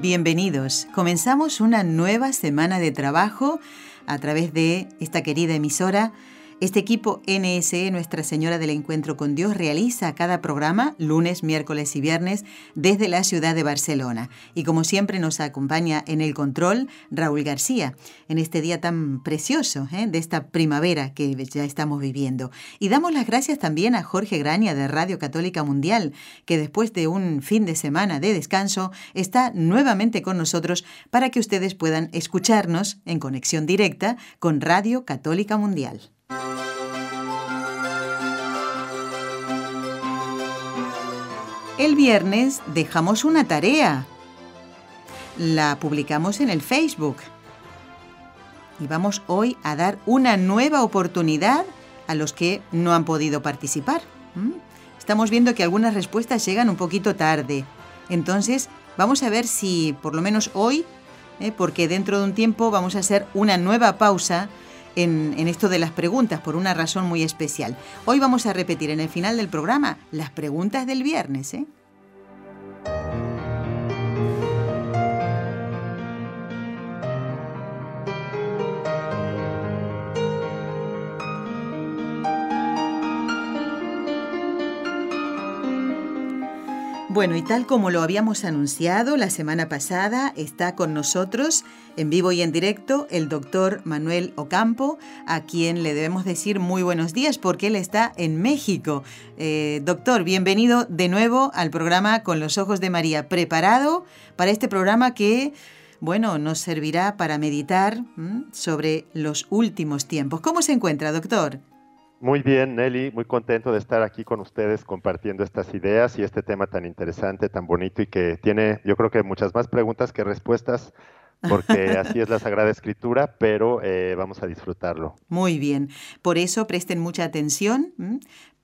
Bienvenidos. Comenzamos una nueva semana de trabajo a través de esta querida emisora este equipo NSE Nuestra Señora del Encuentro con Dios realiza cada programa lunes, miércoles y viernes desde la ciudad de Barcelona. Y como siempre nos acompaña en el control Raúl García, en este día tan precioso ¿eh? de esta primavera que ya estamos viviendo. Y damos las gracias también a Jorge Graña de Radio Católica Mundial, que después de un fin de semana de descanso está nuevamente con nosotros para que ustedes puedan escucharnos en conexión directa con Radio Católica Mundial. El viernes dejamos una tarea. La publicamos en el Facebook. Y vamos hoy a dar una nueva oportunidad a los que no han podido participar. Estamos viendo que algunas respuestas llegan un poquito tarde. Entonces, vamos a ver si por lo menos hoy, ¿eh? porque dentro de un tiempo vamos a hacer una nueva pausa en, esto de las preguntas por una razón muy especial. Hoy vamos a repetir en el final del programa las preguntas del viernes. ¿eh? Bueno, y tal como lo habíamos anunciado la semana pasada, está con nosotros en vivo y en directo el doctor Manuel Ocampo, a quien le debemos decir muy buenos días porque él está en México. Eh, doctor, bienvenido de nuevo al programa Con los Ojos de María. ¿Preparado para este programa que, bueno, nos servirá para meditar sobre los últimos tiempos? ¿Cómo se encuentra, doctor? Muy bien, Nelly, muy contento de estar aquí con ustedes compartiendo estas ideas y este tema tan interesante, tan bonito y que tiene, yo creo que muchas más preguntas que respuestas, porque así es la Sagrada Escritura, pero eh, vamos a disfrutarlo. Muy bien, por eso presten mucha atención,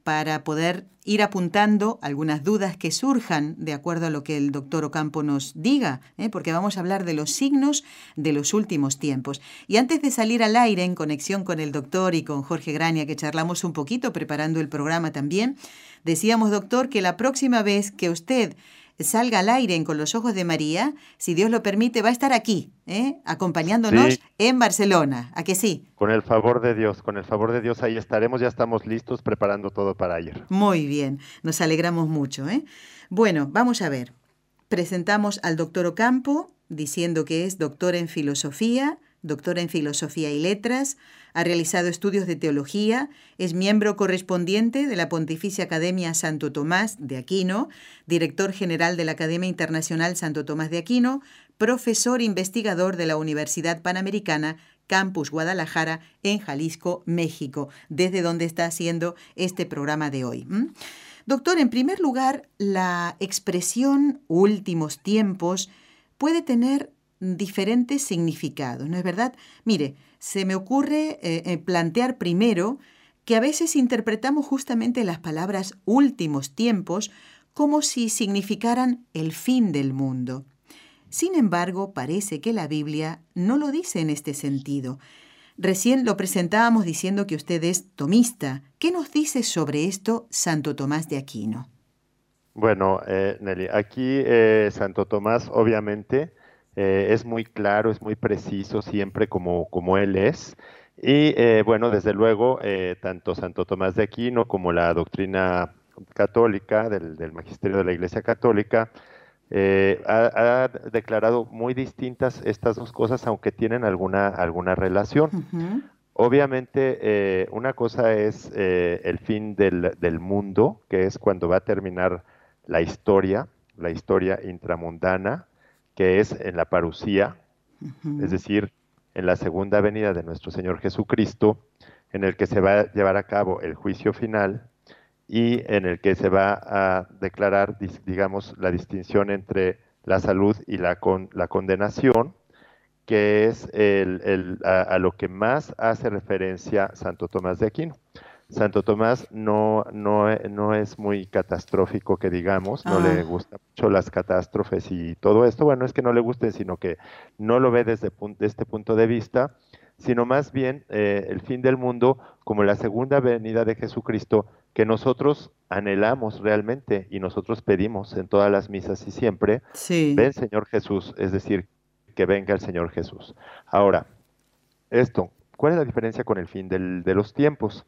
para poder ir apuntando algunas dudas que surjan de acuerdo a lo que el doctor Ocampo nos diga, ¿eh? porque vamos a hablar de los signos de los últimos tiempos. Y antes de salir al aire en conexión con el doctor y con Jorge Graña, que charlamos un poquito preparando el programa también, decíamos, doctor, que la próxima vez que usted salga al aire en Con los Ojos de María, si Dios lo permite, va a estar aquí, ¿eh? acompañándonos en Barcelona. ¿A que sí? Con el favor de Dios, con el favor de Dios ahí estaremos, ya estamos listos preparando todo para ayer. Muy bien, nos alegramos mucho. ¿eh? Bueno, vamos a ver. Presentamos al doctor Ocampo, diciendo que es doctor en filosofía, doctora en Filosofía y Letras, ha realizado estudios de teología, es miembro correspondiente de la Pontificia Academia Santo Tomás de Aquino, director general de la Academia Internacional Santo Tomás de Aquino, profesor investigador de la Universidad Panamericana Campus Guadalajara en Jalisco, México, desde donde está haciendo este programa de hoy. Doctor, en primer lugar, la expresión últimos tiempos puede tener diferentes significados, ¿no es verdad? Mire, se me ocurre eh, eh, plantear primero que a veces interpretamos justamente las palabras últimos tiempos como si significaran el fin del mundo. Sin embargo, parece que la Biblia no lo dice en este sentido. Recién lo presentábamos diciendo que usted es tomista. ¿Qué nos dice sobre esto Santo Tomás de Aquino? Bueno, eh, Nelly, aquí Santo Tomás obviamente eh, es muy claro, es muy preciso siempre como, como él es. Y eh, bueno, desde luego, eh, tanto Santo Tomás de Aquino como la doctrina católica del, magisterio de la Iglesia Católica ha, declarado muy distintas estas dos cosas, aunque tienen alguna, alguna relación. Obviamente, una cosa es el fin del, del mundo, que es cuando va a terminar la historia, la historia intramundana, que es en la parucía, es decir, en la segunda venida de nuestro Señor Jesucristo, en el que se va a llevar a cabo el juicio final y en el que se va a declarar, digamos, la distinción entre la salud y la, con, la condenación, que es el, a, lo que más hace referencia Santo Tomás de Aquino. Santo Tomás no, no, no es muy catastrófico, que digamos, no le ah. gustan mucho las catástrofes y todo esto. Bueno, es que no le guste, sino que no lo ve desde, este punto de vista, sino más bien eh, el fin del mundo como la segunda venida de Jesucristo que nosotros anhelamos realmente y nosotros pedimos en todas las misas y siempre. Ven, Señor Jesús, es decir, que venga el Señor Jesús. Ahora, esto, ¿cuál es la diferencia con el fin de los tiempos?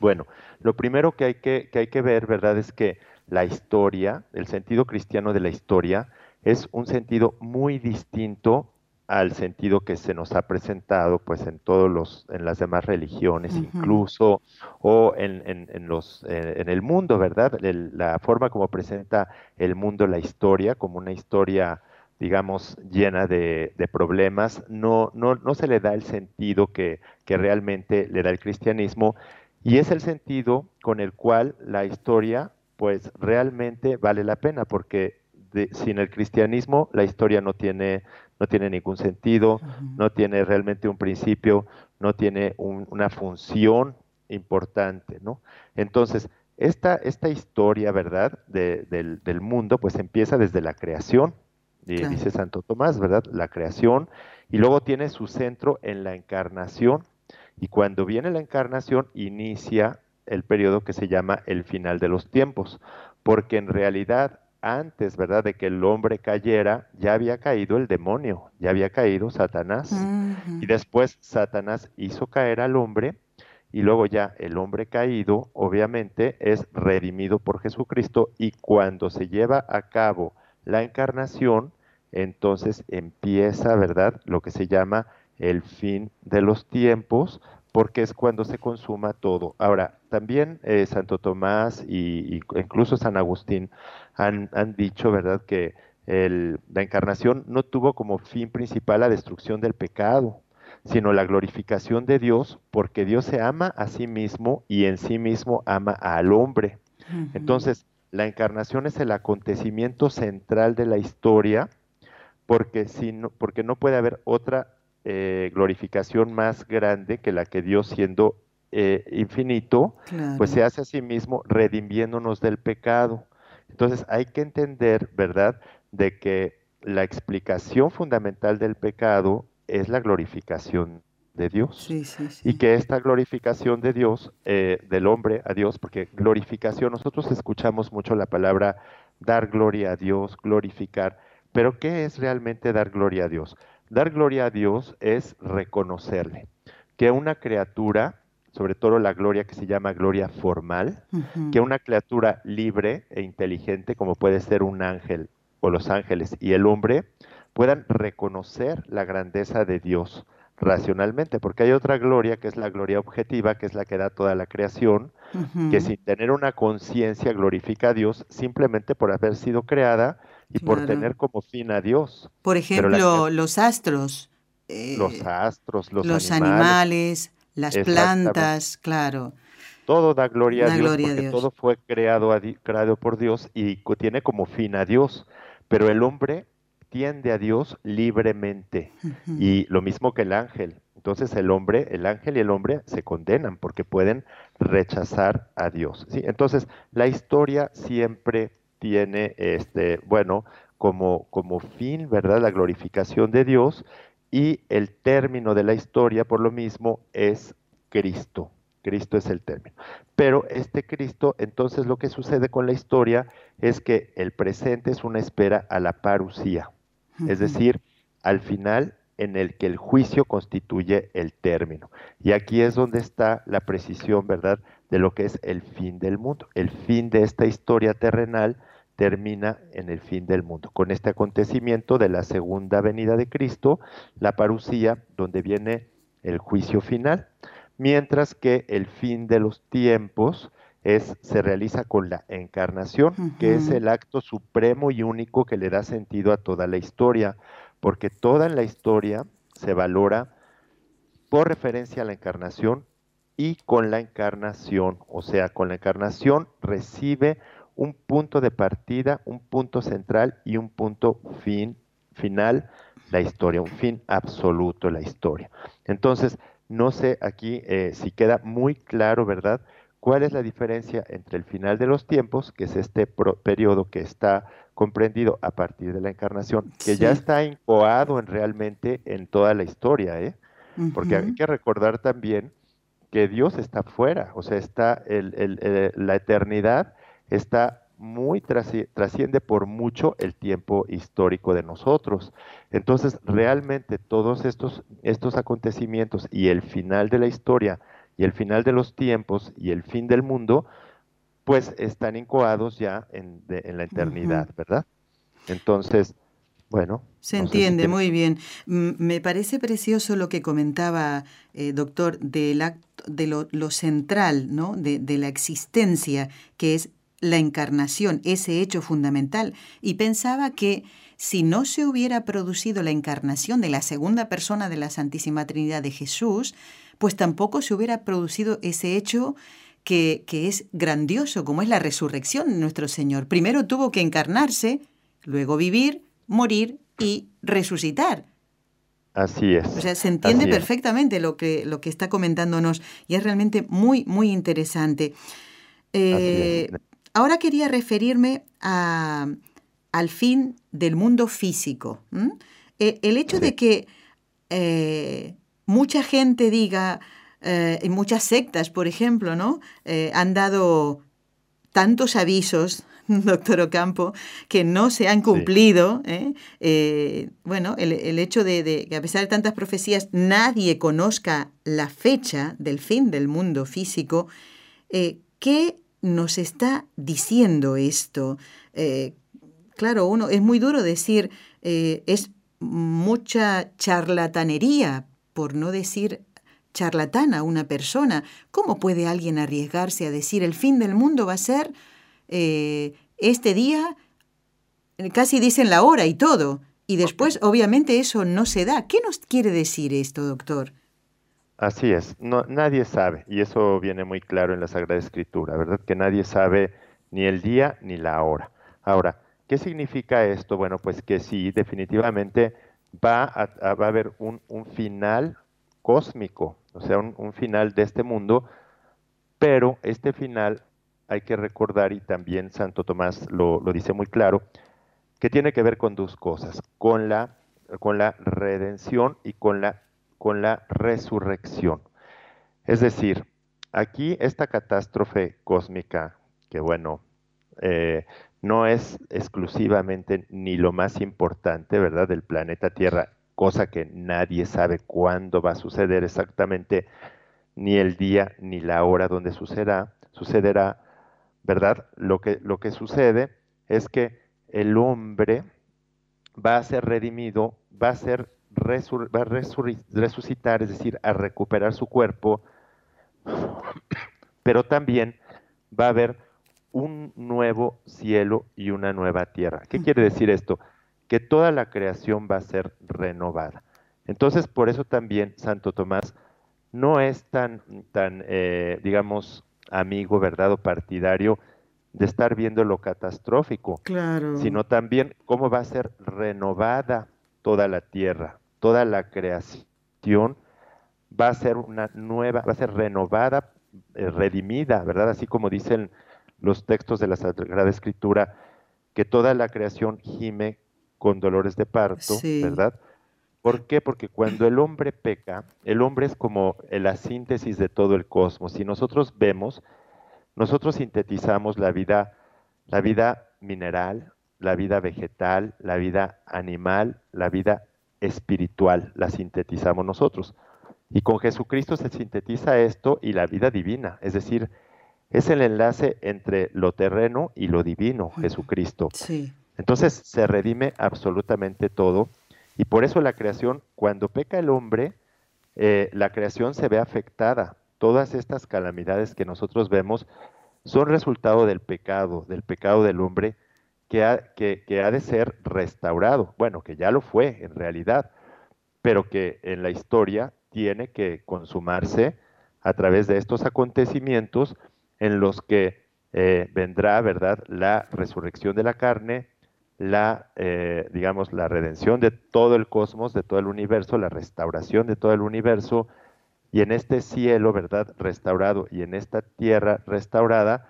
Bueno, lo primero que hay que, que hay que ver, ¿verdad? Es que la historia, el sentido cristiano de la historia, es un sentido muy distinto al sentido que se nos ha presentado pues en todos los en las demás religiones incluso o en, en, los eh, en el mundo verdad la forma como presenta el mundo la historia como una historia digamos llena de, de problemas no, no no se le da el sentido que, que realmente le da el cristianismo y es el sentido con el cual la historia, pues realmente vale la pena, porque sin el cristianismo la historia no tiene, no tiene ningún sentido, no tiene realmente un principio, no tiene una función importante, ¿no? Entonces, esta, esta historia, ¿verdad?, del, del, mundo, pues empieza desde la creación, dice Santo Tomás, ¿verdad? La creación, y luego tiene su centro en la encarnación, y cuando viene la encarnación, inicia el periodo que se llama el final de los tiempos, porque en realidad antes, ¿verdad?, de que el hombre cayera, ya había caído el demonio, ya había caído Satanás. Y después Satanás hizo caer al hombre y luego ya el hombre caído, obviamente, es redimido por Jesucristo y cuando se lleva a cabo la encarnación, entonces empieza, ¿verdad?, lo que se llama el fin de los tiempos, porque es cuando se consuma todo. Ahora, también eh, Santo Tomás y, incluso San Agustín han, dicho, ¿verdad?, que la encarnación no tuvo como fin principal la destrucción del pecado, sino la glorificación de Dios, porque Dios se ama a sí mismo y en sí mismo ama al hombre. Entonces, la encarnación es el acontecimiento central de la historia, porque, si no, porque no puede haber otra eh, glorificación más grande que la que Dios siendo eh, infinito, pues se hace a sí mismo redimiéndonos del pecado. Entonces hay que entender, ¿verdad?, de que la explicación fundamental del pecado es la glorificación de Dios. Y que esta glorificación de Dios, eh, del hombre a Dios, porque glorificación, nosotros escuchamos mucho la palabra dar gloria a Dios, glorificar, pero ¿qué es realmente dar gloria a Dios? Dar gloria a Dios es reconocerle, que una criatura, sobre todo la gloria que se llama gloria formal, que una criatura libre e inteligente, como puede ser un ángel o los ángeles y el hombre, puedan reconocer la grandeza de Dios racionalmente, porque hay otra gloria que es la gloria objetiva, que es la que da toda la creación, que sin tener una conciencia glorifica a Dios simplemente por haber sido creada y por tener como fin a Dios. Por ejemplo, los astros. los eh, astros, los, los animales, las plantas, claro. Todo da gloria a Dios porque todo fue creado, creado por Dios y tiene como fin a Dios. Pero el hombre tiende a Dios libremente y lo mismo que el ángel. Entonces el hombre, el ángel y el hombre se condenan porque pueden rechazar a Dios. ¿sí? Entonces la historia siempre tiene, este, bueno, como, como fin, ¿verdad? La glorificación de Dios y el término de la historia, por lo mismo, es Cristo. Cristo es el término. Pero este Cristo, entonces lo que sucede con la historia es que el presente es una espera a la parucía, es decir, al final en el que el juicio constituye el término. Y aquí es donde está la precisión, ¿verdad?, de lo que es el fin del mundo. El fin de esta historia terrenal termina en el fin del mundo, con este acontecimiento de la segunda venida de Cristo, la parucía, donde viene el juicio final, mientras que el fin de los tiempos es, se realiza con la encarnación, que es el acto supremo y único que le da sentido a toda la historia, porque toda la historia se valora por referencia a la encarnación y con la encarnación, o sea, con la encarnación recibe un punto de partida, un punto central y un punto fin, final, la historia, un fin absoluto, la historia. Entonces, no sé aquí eh, si queda muy claro, ¿verdad? ¿Cuál es la diferencia entre el final de los tiempos, que es este periodo que está comprendido a partir de la encarnación, que ya está incoado en realmente en toda la historia, ¿eh? Porque hay que recordar también que Dios está fuera, o sea, está la eternidad está muy trasciende por mucho el tiempo histórico de nosotros. Entonces, realmente todos estos, estos acontecimientos y el final de la historia y el final de los tiempos y el fin del mundo, pues están incoados ya en, la eternidad, ¿verdad? Entonces, bueno. Se entiende, muy bien. Me parece precioso lo que comentaba, eh, doctor, de, de lo, central, ¿no? De, la existencia, que es la encarnación, ese hecho fundamental, y pensaba que si no se hubiera producido la encarnación de la segunda persona de la Santísima Trinidad de Jesús, pues tampoco se hubiera producido ese hecho que, que es grandioso, como es la resurrección de nuestro Señor. Primero tuvo que encarnarse, luego vivir, morir y resucitar. Así es. O sea, se entiende perfectamente lo que, lo que está comentándonos y es realmente muy, muy interesante. Eh, Ahora quería referirme a, al fin del mundo físico. E, el hecho de que eh, mucha gente diga, eh, en muchas sectas, por ejemplo, ¿no? Eh, han dado tantos avisos, doctor Ocampo, que no se han cumplido. bueno, el, hecho de, de, que a pesar de tantas profecías nadie conozca la fecha del fin del mundo físico, ¿qué nos está diciendo esto. Eh, claro, uno es muy duro decir, eh, es mucha charlatanería, por no decir charlatana una persona. ¿Cómo puede alguien arriesgarse a decir el fin del mundo va a ser eh, este día? Casi dicen la hora y todo. Y después, obviamente, eso no se da. ¿Qué nos quiere decir esto, doctor? Así es, no, nadie sabe, y eso viene muy claro en la Sagrada Escritura, ¿verdad? Que nadie sabe ni el día ni la hora. Ahora, ¿qué significa esto? Bueno, pues que sí, definitivamente va a, va a haber un, final cósmico, o sea, un, final de este mundo, pero este final hay que recordar, y también Santo Tomás lo, dice muy claro, que tiene que ver con dos cosas, con la, con la redención y con la con la resurrección. Es decir, aquí esta catástrofe cósmica, que bueno, eh, no es exclusivamente ni lo más importante, ¿verdad?, del planeta Tierra, cosa que nadie sabe cuándo va a suceder exactamente, ni el día ni la hora donde sucederá, sucederá, ¿verdad? Lo que, lo que sucede es que el hombre va a ser redimido, va a ser resucitar, es decir, a recuperar su cuerpo, pero también va a haber un nuevo cielo y una nueva tierra. ¿Qué quiere decir esto? Que toda la creación va a ser renovada. Entonces, por eso también Santo Tomás no es tan, tan eh, digamos, amigo, ¿verdad? O partidario de estar viendo lo catastrófico, claro. sino también cómo va a ser renovada toda la tierra, toda la creación va a ser una nueva, va a ser renovada, eh, redimida, ¿verdad? Así como dicen los textos de la Sagrada Escritura, que toda la creación gime con dolores de parto, ¿verdad? ¿Por qué? Porque cuando el hombre peca, el hombre es como la síntesis de todo el cosmos. Si nosotros vemos, nosotros sintetizamos la vida, la vida mineral, la vida vegetal, la vida animal, la vida espiritual, la sintetizamos nosotros. Y con Jesucristo se sintetiza esto y la vida divina, es decir, es el enlace entre lo terreno y lo divino, Jesucristo. Sí. Entonces se redime absolutamente todo y por eso la creación, cuando peca el hombre, eh, la creación se ve afectada. Todas estas calamidades que nosotros vemos son resultado del pecado, del pecado del hombre que ha, que, ha de ser restaurado. Bueno, que ya lo fue en realidad, pero que en la historia tiene que consumarse a través de estos acontecimientos en los que eh, vendrá, ¿verdad?, la resurrección de la carne, la, eh, digamos, la redención de todo el cosmos, de todo el universo, la restauración de todo el universo, y en este cielo, ¿verdad?, restaurado, y en esta tierra restaurada,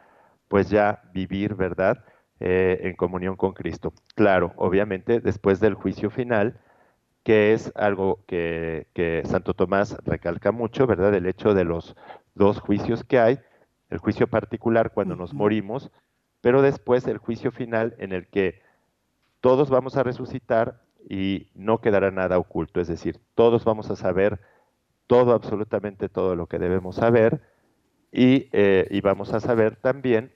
pues ya vivir, ¿verdad?, eh, en comunión con Cristo. Claro, obviamente, después del juicio final, que es algo que, que Santo Tomás recalca mucho, ¿verdad?, el hecho de los dos juicios que hay, el juicio particular cuando nos morimos, pero después el juicio final en el que todos vamos a resucitar y no quedará nada oculto, es decir, todos vamos a saber todo, absolutamente todo lo que debemos saber y, eh, vamos a saber también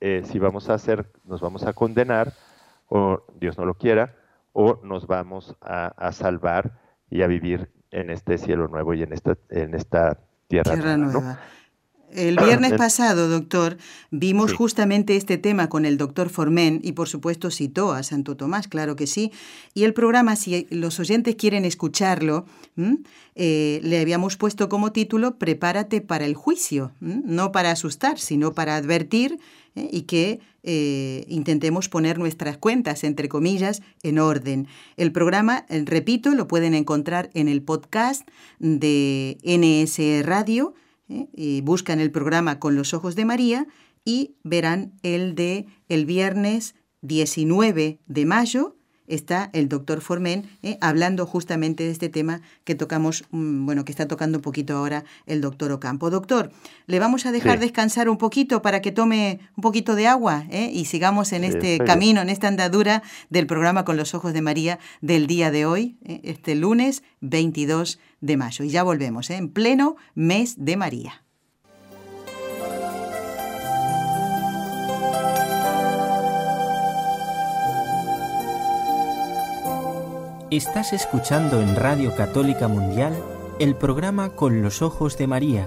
eh, si vamos a hacer, nos vamos a condenar o Dios no lo quiera, o nos vamos a, salvar y a vivir en este cielo nuevo y en esta, en esta tierra, nueva. El viernes pasado, doctor, vimos justamente este tema con el doctor Formen y por supuesto citó a Santo Tomás, claro que sí. Y el programa, si los oyentes quieren escucharlo, eh, le habíamos puesto como título Prepárate para el juicio, no para asustar, sino para advertir ¿eh? y que eh, intentemos poner nuestras cuentas, entre comillas, en orden. El programa, repito, lo pueden encontrar en el podcast de NS Radio ¿eh? buscan el programa Con los Ojos de María y verán el de el viernes 19 de mayo. Está el doctor Formen ¿eh? hablando justamente de este tema que tocamos, mm, bueno, que está tocando un poquito ahora el doctor Ocampo. Doctor, le vamos a dejar descansar un poquito para que tome un poquito de agua ¿eh? y sigamos en este camino, en esta andadura del programa Con los Ojos de María del día de hoy, este lunes 22 de mayo. Y ya volvemos, ¿eh? en pleno mes de María. Estás escuchando en Radio Católica Mundial el programa Con los Ojos de María,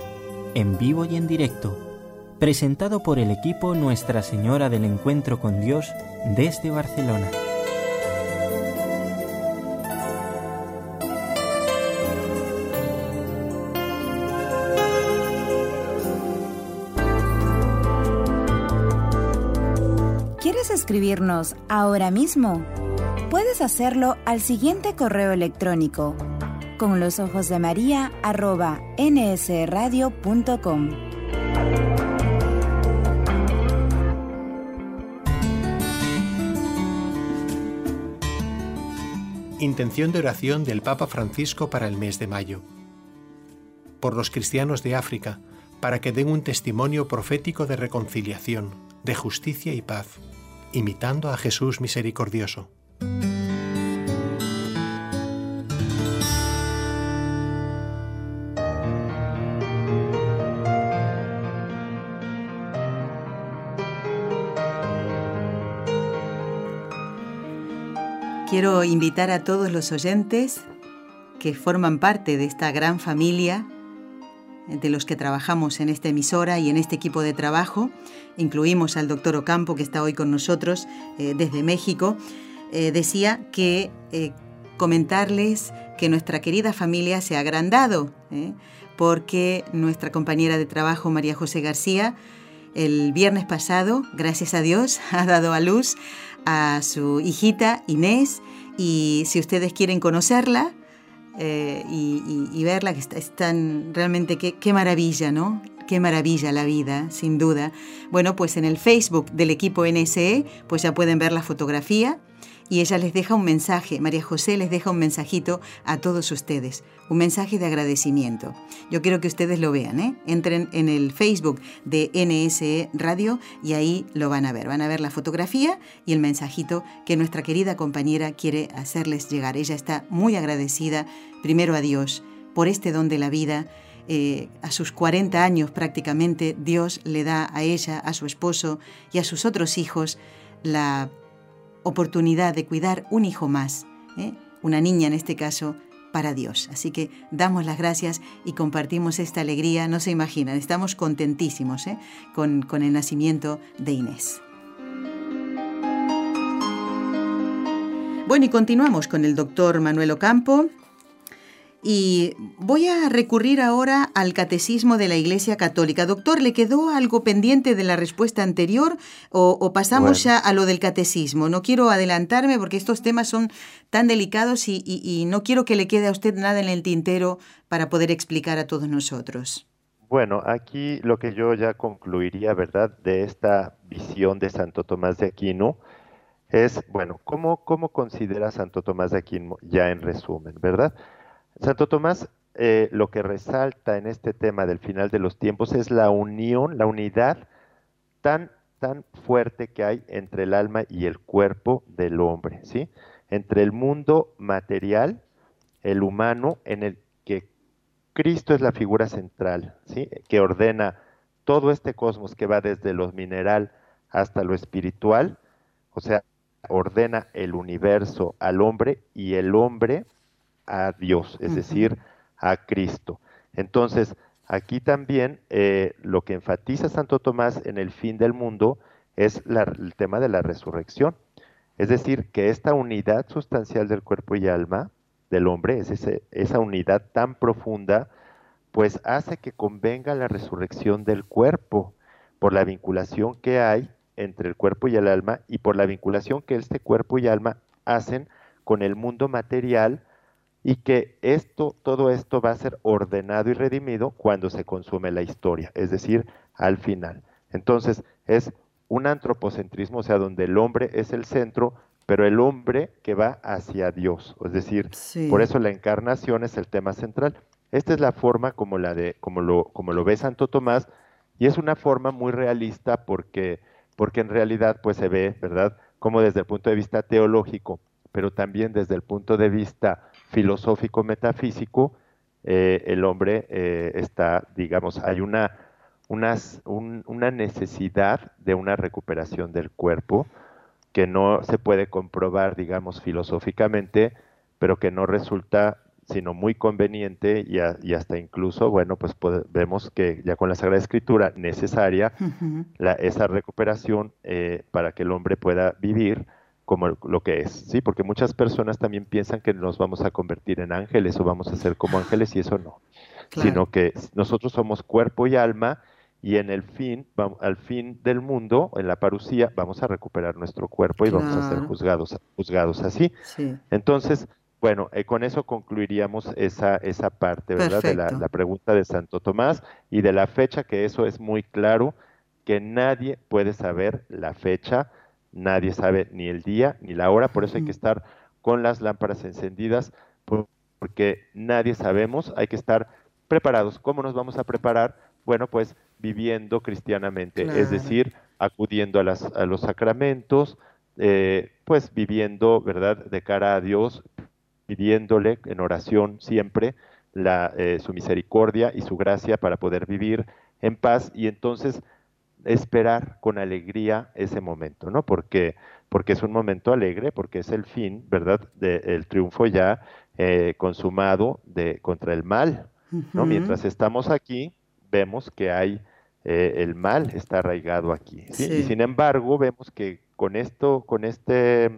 en vivo y en directo, presentado por el equipo Nuestra Señora del Encuentro con Dios desde Barcelona. Escribirnos ahora mismo? Puedes hacerlo al siguiente correo electrónico con los ojos de María nsradio.com. Intención de oración del Papa Francisco para el mes de mayo. Por los cristianos de África, para que den un testimonio profético de reconciliación, de justicia y paz imitando a Jesús misericordioso. Quiero invitar a todos los oyentes que forman parte de esta gran familia de los que trabajamos en esta emisora y en este equipo de trabajo. Incluimos al doctor Ocampo, que está hoy con nosotros eh, desde México. Eh, decía que eh, comentarles que nuestra querida familia se ha agrandado, porque nuestra compañera de trabajo, María José García, el viernes pasado, gracias a Dios, ha dado a luz a su hijita Inés y si ustedes quieren conocerla, eh, y, verla, que es tan realmente qué, qué maravilla, ¿no? Qué maravilla la vida, sin duda. Bueno, pues en el Facebook del equipo NSE, pues ya pueden ver la fotografía y ella les deja un mensaje, María José les deja un mensajito a todos ustedes, un mensaje de agradecimiento. Yo quiero que ustedes lo vean, ¿eh? entren en el Facebook de NSE Radio y ahí lo van a ver. Van a ver la fotografía y el mensajito que nuestra querida compañera quiere hacerles llegar. Ella está muy agradecida, primero a Dios, por este don de la vida. Eh, a sus 40 años prácticamente Dios le da a ella, a su esposo y a sus otros hijos la oportunidad de cuidar un hijo más, ¿eh? una niña en este caso, para Dios. Así que damos las gracias y compartimos esta alegría, no se imaginan, estamos contentísimos ¿eh? con, con el nacimiento de Inés. Bueno, y continuamos con el doctor Manuel Ocampo. Y voy a recurrir ahora al catecismo de la Iglesia Católica. Doctor, ¿le quedó algo pendiente de la respuesta anterior o, pasamos ya a lo del catecismo? No quiero adelantarme porque estos temas son tan delicados y, no quiero que le quede a usted nada en el tintero para poder explicar a todos nosotros. Bueno, aquí lo que yo ya concluiría, ¿verdad?, de esta visión de Santo Tomás de Aquino es, bueno, ¿cómo, cómo considera Santo Tomás de Aquino ya en resumen, ¿verdad? Santo Tomás eh, lo que resalta en este tema del final de los tiempos es la unión, la unidad tan, tan fuerte que hay entre el alma y el cuerpo del hombre, ¿sí? Entre el mundo material, el humano, en el que Cristo es la figura central, ¿sí? Que ordena todo este cosmos que va desde lo mineral hasta lo espiritual, o sea, ordena el universo al hombre y el hombre a Dios, es decir, a Cristo. Entonces, aquí también eh, lo que enfatiza Santo Tomás en el fin del mundo es el tema de la resurrección. Es decir, que esta unidad sustancial del cuerpo y alma del hombre, es esa unidad tan profunda, pues hace que convenga la resurrección del cuerpo por la vinculación que hay entre el cuerpo y el alma y por la vinculación que este cuerpo y alma hacen con el mundo material y que esto, todo esto va a ser ordenado y redimido cuando se consume la historia, es decir, al final. Entonces, es un antropocentrismo, o sea, donde el hombre es el centro, pero el hombre que va hacia Dios, es decir, por eso la encarnación es el tema central. Esta es la forma como la de como lo como lo ve Santo Tomás y es una forma muy realista porque porque en realidad pues se ve, ¿verdad? Como desde el punto de vista teológico, pero también desde el punto de vista filosófico metafísico, eh, el hombre eh, está, digamos, hay una, una necesidad de una recuperación del cuerpo que no se puede comprobar, digamos, filosóficamente, pero que no resulta sino muy conveniente y, hasta incluso, bueno, pues vemos que ya con la Sagrada Escritura necesaria esa recuperación eh, para que el hombre pueda vivir como lo que es, ¿sí? Porque muchas personas también piensan que nos vamos a convertir en ángeles o vamos a ser como ángeles y eso no, sino que nosotros somos cuerpo y alma y en el fin, al fin del mundo, en la parucía, vamos a recuperar nuestro cuerpo y vamos a ser juzgados, juzgados así. Entonces, bueno, eh, con eso concluiríamos esa, esa parte, ¿verdad? De la, la, pregunta de Santo Tomás y de la fecha, que eso es muy claro, que nadie puede saber la fecha nadie sabe ni el día ni la hora, por eso hay que estar con las lámparas encendidas, porque nadie sabemos, hay que estar preparados. ¿Cómo nos vamos a preparar? Bueno, pues viviendo cristianamente, es decir, acudiendo a, las, a los sacramentos, eh, pues viviendo, ¿verdad?, de cara a Dios, pidiéndole en oración siempre la, eh, su misericordia y su gracia para poder vivir en paz y entonces esperar con alegría ese momento, ¿no? Porque, porque es un momento alegre, porque es el fin, ¿verdad?, del triunfo ya eh, consumado de, contra el mal, ¿no? Mientras estamos aquí, vemos que hay, eh, el mal está arraigado aquí, ¿sí? Y sin embargo, vemos que con esto, con este,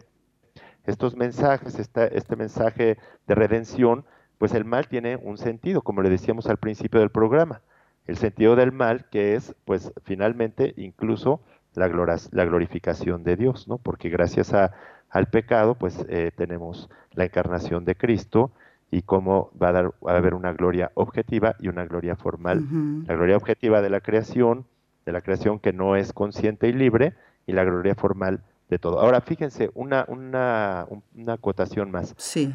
estos mensajes, este mensaje de redención, pues el mal tiene un sentido, como le decíamos al principio del programa el sentido del mal, que es, pues, finalmente, incluso la, la glorificación de Dios, ¿no? Porque gracias a, al pecado, pues, eh, tenemos la encarnación de Cristo y cómo va a, dar, a haber una gloria objetiva y una gloria formal. La gloria objetiva de la creación, de la creación que no es consciente y libre, y la gloria formal de todo. Ahora, fíjense, una, una, una acotación más. Sí.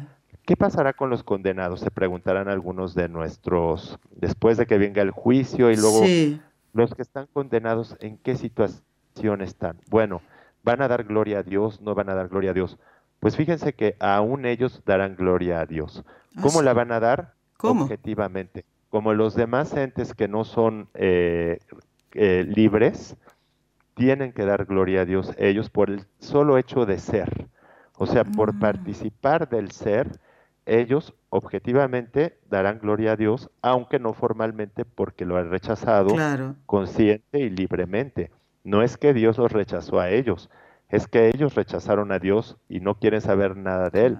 ¿Qué pasará con los condenados? Se preguntarán algunos de nuestros, después de que venga el juicio y luego los que están condenados, ¿en qué situación están? Bueno, ¿van a dar gloria a Dios? ¿No van a dar gloria a Dios? Pues fíjense que aún ellos darán gloria a Dios. Ah, ¿Cómo la van a dar? Objetivamente. Como los demás entes que no son eh, eh, libres, tienen que dar gloria a Dios ellos por el solo hecho de ser. O sea, por ah. participar del ser, ellos objetivamente darán gloria a Dios, aunque no formalmente porque lo han rechazado consciente y libremente. No es que Dios los rechazó a ellos, es que ellos rechazaron a Dios y no quieren saber nada de Él.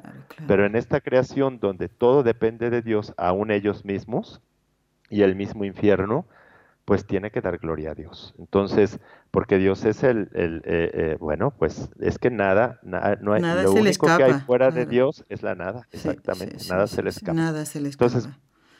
Pero en esta creación donde todo depende de Dios, aún ellos mismos y el mismo infierno, pues tiene que dar gloria a Dios. Entonces, porque Dios es el, el eh, eh, bueno, pues es que nada, no hay, nada lo único que hay fuera de. Dios es la nada, exactamente, sí, sí, nada sí, se le escapa. Nada se le escapa. Entonces,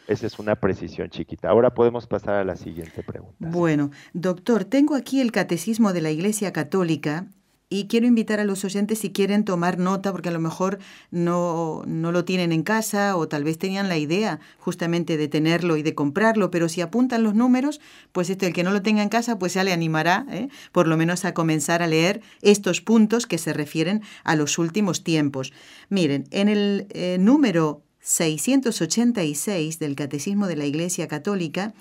esa es una precisión chiquita. Ahora podemos pasar a la siguiente pregunta. Bueno, doctor, tengo aquí el catecismo de la Iglesia Católica y quiero invitar a los oyentes si quieren tomar nota, porque a lo mejor no, no lo tienen en casa o tal vez tenían la idea justamente de tenerlo y de comprarlo, pero si apuntan los números, pues este, el que no lo tenga en casa, pues ya le animará, ¿eh? por lo menos a comenzar a leer estos puntos que se refieren a los últimos tiempos. Miren, en el eh, número 686 del Catecismo de la Iglesia Católica,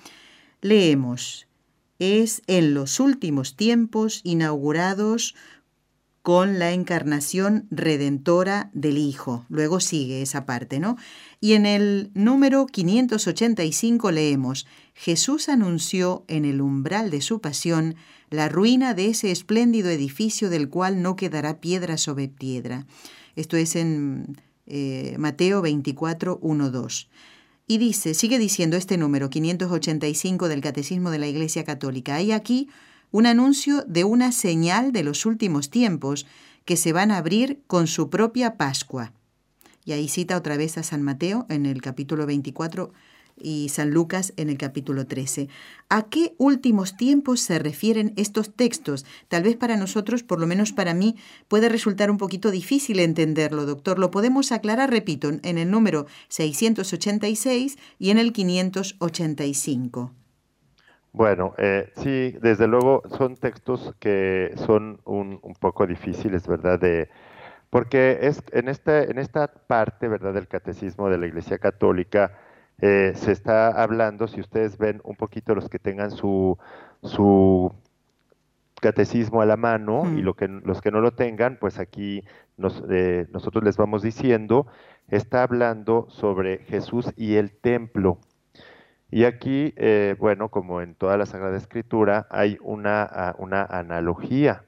leemos, es en los últimos tiempos inaugurados con la encarnación redentora del Hijo. Luego sigue esa parte, ¿no? Y en el número 585 leemos, Jesús anunció en el umbral de su pasión la ruina de ese espléndido edificio del cual no quedará piedra sobre piedra. Esto es en eh, Mateo 24, 1, 2. Y dice, sigue diciendo este número 585 del Catecismo de la Iglesia Católica. Hay aquí un anuncio de una señal de los últimos tiempos que se van a abrir con su propia Pascua. Y ahí cita otra vez a San Mateo en el capítulo 24 y San Lucas en el capítulo 13. ¿A qué últimos tiempos se refieren estos textos? Tal vez para nosotros, por lo menos para mí, puede resultar un poquito difícil entenderlo, doctor. Lo podemos aclarar, repito, en el número 686 y en el 585. Bueno, eh, sí, desde luego son textos que son un, un, poco difíciles, ¿verdad? De, porque es en esta, en esta parte, ¿verdad?, del catecismo de la Iglesia Católica, eh, se está hablando, si ustedes ven un poquito los que tengan su, su catecismo a la mano mm. y lo que, los que no lo tengan, pues aquí nos, eh, nosotros les vamos diciendo, está hablando sobre Jesús y el templo. Y aquí, eh, bueno, como en toda la Sagrada Escritura, hay una, una analogía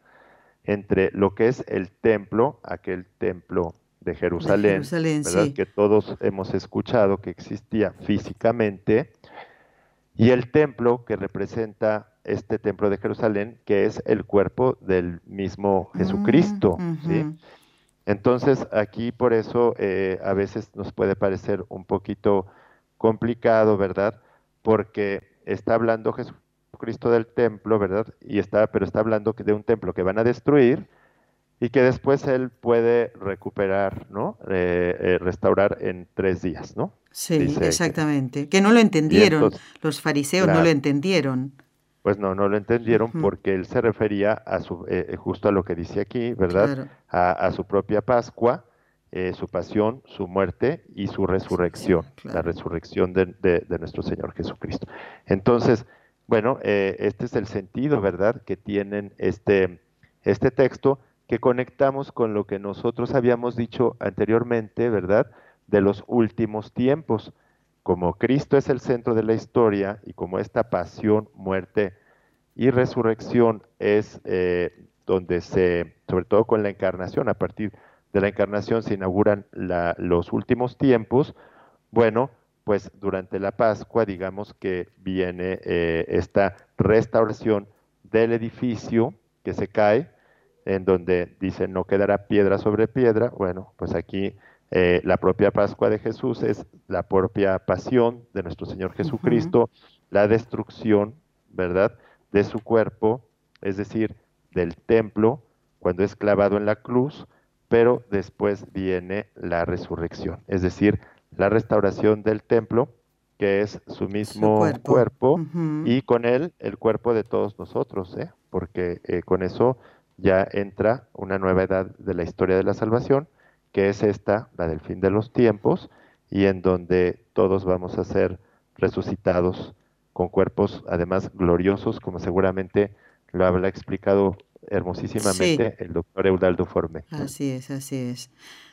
entre lo que es el templo, aquel templo de Jerusalén, de Jerusalén ¿verdad? Sí. que todos hemos escuchado que existía físicamente, y el templo que representa este templo de Jerusalén, que es el cuerpo del mismo Jesucristo. Mm, ¿sí? ujú. Entonces, aquí por eso eh, a veces nos puede parecer un poquito complicado, ¿verdad? Porque está hablando Jesucristo del templo, ¿verdad? Y está, pero está hablando de un templo que van a destruir y que después él puede recuperar, ¿no? Eh, eh, restaurar en tres días, ¿no? Sí, Dice exactamente. Que no lo entendieron. entonces, Los fariseos no lo entendieron. Pues no, no lo entendieron porque él se refería a su, eh, eh, justo a lo que dice aquí, ¿verdad? Claro. A, a su propia Pascua, eh, su pasión, su muerte y su resurrección, claro. la resurrección de, de- de nuestro Señor Jesucristo. Entonces, bueno, eh, este es el sentido, ¿verdad?, que tienen este, este texto que conectamos con lo que nosotros habíamos dicho anteriormente, ¿verdad?, de los últimos tiempos. Como Cristo es el centro de la historia y como esta pasión, muerte y resurrección es eh, donde se, sobre todo con la encarnación, a partir de la encarnación se inauguran la- los últimos tiempos, bueno, pues durante la Pascua, digamos que viene eh, esta restauración del edificio que se cae, en donde dice no quedará piedra sobre piedra, bueno, pues aquí eh, la propia Pascua de Jesús es la propia pasión de nuestro Señor Jesucristo, la destrucción, ¿verdad?, de su cuerpo, es decir, del templo, cuando es clavado en la cruz, pero después viene la resurrección, es decir, la restauración del templo, que es su mismo cuerpo. y con él el cuerpo de todos nosotros, ¿eh? porque eh, con eso ya entra una nueva edad de la historia de la salvación, que es esta, la del fin de los tiempos, y en donde todos vamos a ser resucitados con cuerpos además gloriosos, como seguramente lo habrá explicado hermosísimamente el doctor Eudaldo Forme. Así es, así es.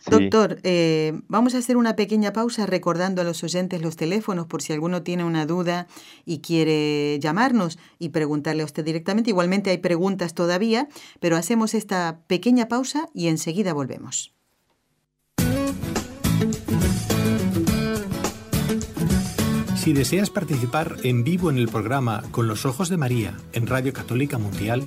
Doctor, eh, vamos a hacer una pequeña pausa recordando a los oyentes los teléfonos por si alguno tiene una duda y quiere llamarnos y preguntarle a usted directamente. Igualmente hay preguntas todavía, pero hacemos esta pequeña pausa y enseguida volvemos. Si deseas participar en vivo en el programa Con los Ojos de María en Radio Católica Mundial,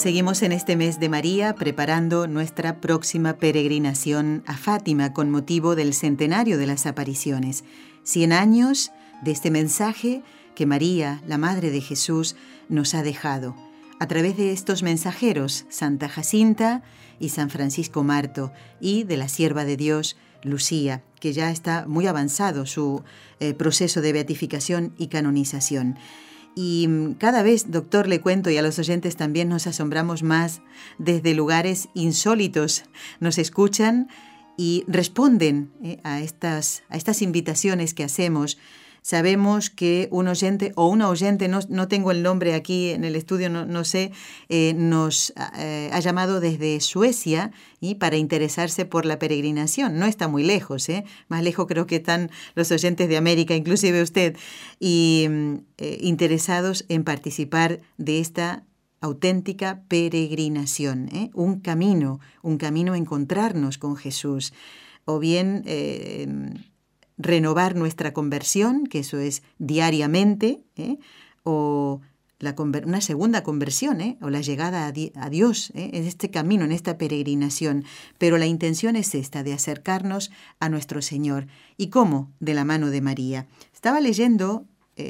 Seguimos en este mes de María preparando nuestra próxima peregrinación a Fátima con motivo del centenario de las apariciones. Cien años de este mensaje que María, la Madre de Jesús, nos ha dejado. A través de estos mensajeros, Santa Jacinta y San Francisco Marto, y de la sierva de Dios, Lucía, que ya está muy avanzado su eh, proceso de beatificación y canonización. Y mm, cada vez, doctor, le cuento y a los oyentes también nos asombramos más desde lugares insólitos. Nos escuchan y responden eh, a, estas, a estas invitaciones que hacemos Sabemos que un oyente o una oyente, no, no tengo el nombre aquí en el estudio, no, no sé, eh, nos eh, ha llamado desde Suecia y para interesarse por la peregrinación. No está muy lejos, ¿eh? más lejos creo que están los oyentes de América, inclusive usted, y mm, interesados en participar de esta auténtica peregrinación, un camino, un camino a encontrarnos con Jesús o bien renovar nuestra conversión, que eso es diariamente, ¿eh? o la una segunda conversión, ¿eh? o la llegada a, Dios ¿eh? en este camino, en esta peregrinación. Pero la intención es esta, de acercarnos a nuestro Señor. ¿Y cómo? De la mano de María. Estaba leyendo,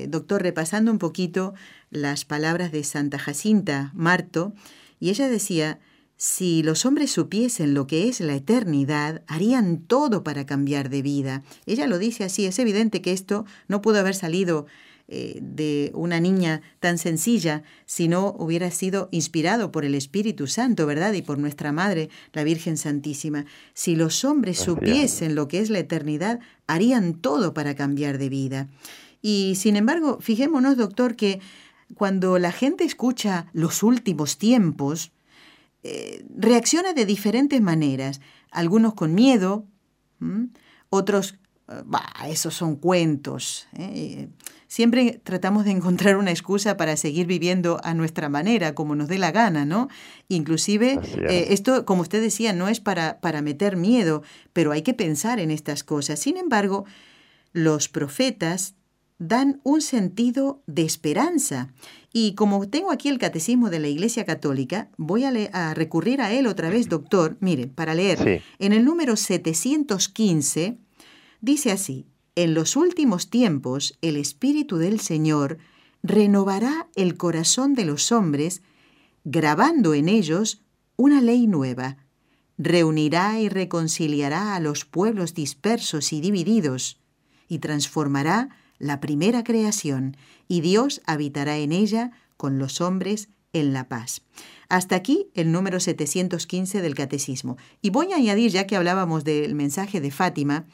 doctor, repasando un poquito las palabras de Santa Jacinta Marto, y ella decía, si los hombres supiesen lo que es la eternidad, harían todo para cambiar de vida. Ella lo dice así, es evidente que esto no pudo haber salido eh, de una niña tan sencilla si no hubiera sido inspirado por el Espíritu Santo, ¿verdad? Y por nuestra Madre, la Virgen Santísima. Si los hombres supiesen lo que es la eternidad, harían todo para cambiar de vida. Y sin embargo, fijémonos, doctor, que cuando la gente escucha los últimos tiempos, eh, reacciona de diferentes maneras, algunos con miedo, otros, eh, esos son cuentos. ¿eh? Siempre tratamos de encontrar una excusa para seguir viviendo a nuestra manera, como nos dé la gana, ¿no? Inclusive, esto, como usted decía, no es para, para meter miedo, pero hay que pensar en estas cosas. Sin embargo, los profetas dan un sentido de esperanza. Y como tengo aquí el catecismo de la Iglesia Católica, voy a, recurrir a él otra vez, doctor. Mire, para leer, en el número 715 dice así, en los últimos tiempos el Espíritu del Señor renovará el corazón de los hombres, grabando en ellos una ley nueva. Reunirá y reconciliará a los pueblos dispersos y divididos, y transformará la primera creación, y Dios habitará en ella con los hombres en la paz. Hasta aquí el número 715 del Catecismo. Y voy a añadir, ya que hablábamos del mensaje de Fátima,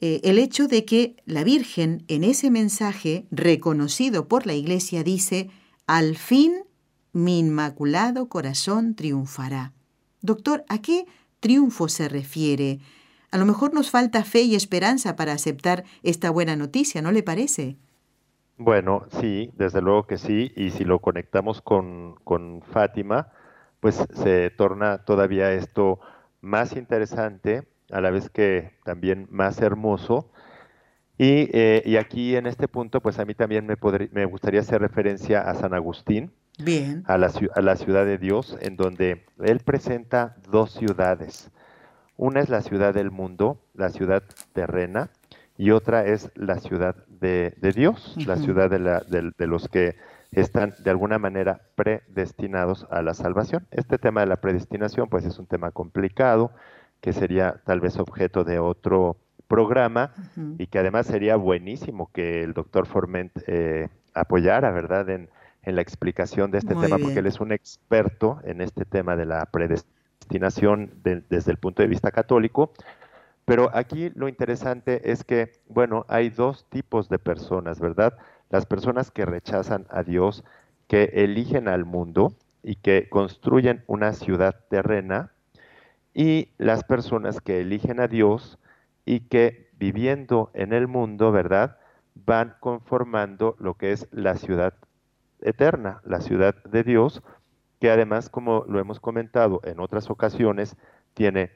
eh, el hecho de que la Virgen en ese mensaje reconocido por la Iglesia dice, al fin mi inmaculado corazón triunfará. Doctor, ¿a qué triunfo se refiere? A lo mejor nos falta fe y esperanza para aceptar esta buena noticia, ¿no le parece? Bueno, sí, desde luego que sí, y si lo conectamos con, Fátima, pues se torna todavía esto más interesante, a la vez que también más hermoso. Y, eh, aquí en este punto, pues a mí también me, me gustaría hacer referencia a San Agustín, Bien. A, la, a la ciudad de Dios, en donde él presenta dos ciudades. Una es la ciudad del mundo, la ciudad terrena, y otra es la ciudad de, Dios, la ciudad de, la, de, los que están de alguna manera predestinados a la salvación. Este tema de la predestinación pues es un tema complicado que sería tal vez objeto de otro programa y que además sería buenísimo que el doctor Forment eh, apoyara, ¿verdad?, en, la explicación de este tema, porque él es un experto en este tema de la predestinación desde el punto de vista católico. Pero aquí lo interesante es que, bueno, hay dos tipos de personas, ¿verdad? Las personas que rechazan a Dios, que eligen al mundo y que construyen una ciudad terrena, y las personas que eligen a Dios y que viviendo en el mundo, ¿verdad? Van conformando lo que es la ciudad eterna, la ciudad de Dios, que además, como lo hemos comentado en otras ocasiones, tiene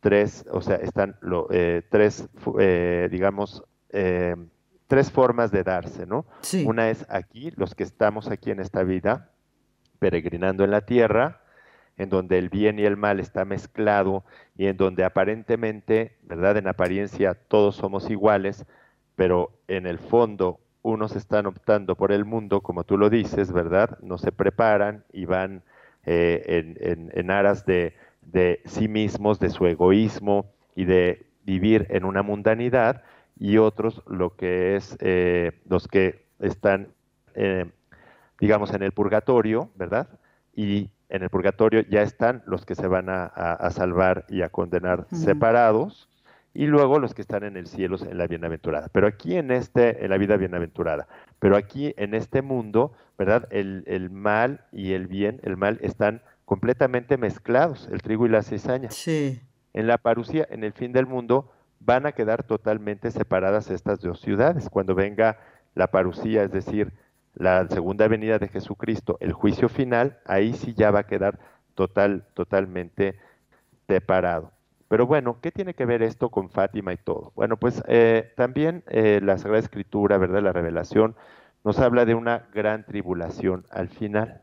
tres, o sea, están lo, eh, tres, eh, digamos, eh, tres formas de darse, ¿no? Una es aquí, los que estamos aquí en esta vida, peregrinando en la tierra, en donde el bien y el mal está mezclado y en donde aparentemente, ¿verdad? En apariencia todos somos iguales, pero en el fondo unos están optando por el mundo, como tú lo dices, ¿verdad? No se preparan y van eh, en, aras de, sí mismos, de su egoísmo y de vivir en una mundanidad, y otros lo que es eh, los que están, eh, digamos, en el purgatorio, ¿verdad? Y en el purgatorio ya están los que se van a, salvar y a condenar separados, y luego los que están en el cielo en la bienaventurada. Pero aquí en este, en la vida bienaventurada, pero aquí en este mundo, ¿verdad? El, el mal y el bien, el mal están completamente mezclados, el trigo y la cizaña. Sí. En la parucía, en el fin del mundo, van a quedar totalmente separadas estas dos ciudades. Cuando venga la parucía, es decir, la segunda venida de Jesucristo, el juicio final, ahí sí ya va a quedar total, totalmente separado. Pero bueno, ¿qué tiene que ver esto con Fátima y todo? Bueno, pues eh, también eh, la Sagrada Escritura, ¿verdad? La revelación nos habla de una gran tribulación al final.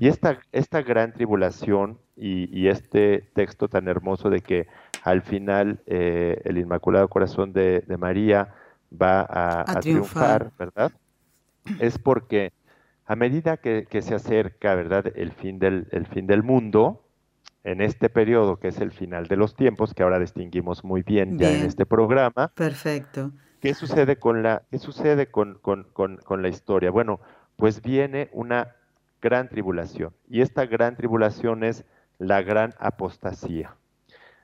Y esta, esta gran tribulación y, este texto tan hermoso de que al final eh, el Inmaculado Corazón de, María va a, triunfar, ¿verdad? es porque a medida que, se acerca, ¿verdad?, el fin, del, el fin del mundo, en este periodo que es el final de los tiempos, que ahora distinguimos muy bien, ya en este programa. Perfecto. ¿Qué sucede con la, qué sucede con, la historia? Bueno, pues viene una gran tribulación, y esta gran tribulación es la gran apostasía.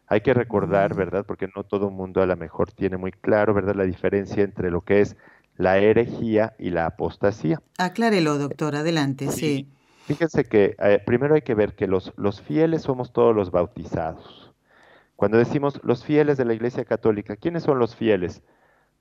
Hay que recordar. ¿verdad? Porque no todo el mundo a lo mejor tiene muy claro, ¿verdad? La diferencia entre lo que es la herejía y la apostasía. Aclárelo, doctor, adelante, sí. Fíjense que eh, primero hay que ver que los, los fieles somos todos los bautizados. Cuando decimos los fieles de la Iglesia Católica, ¿quiénes son los fieles?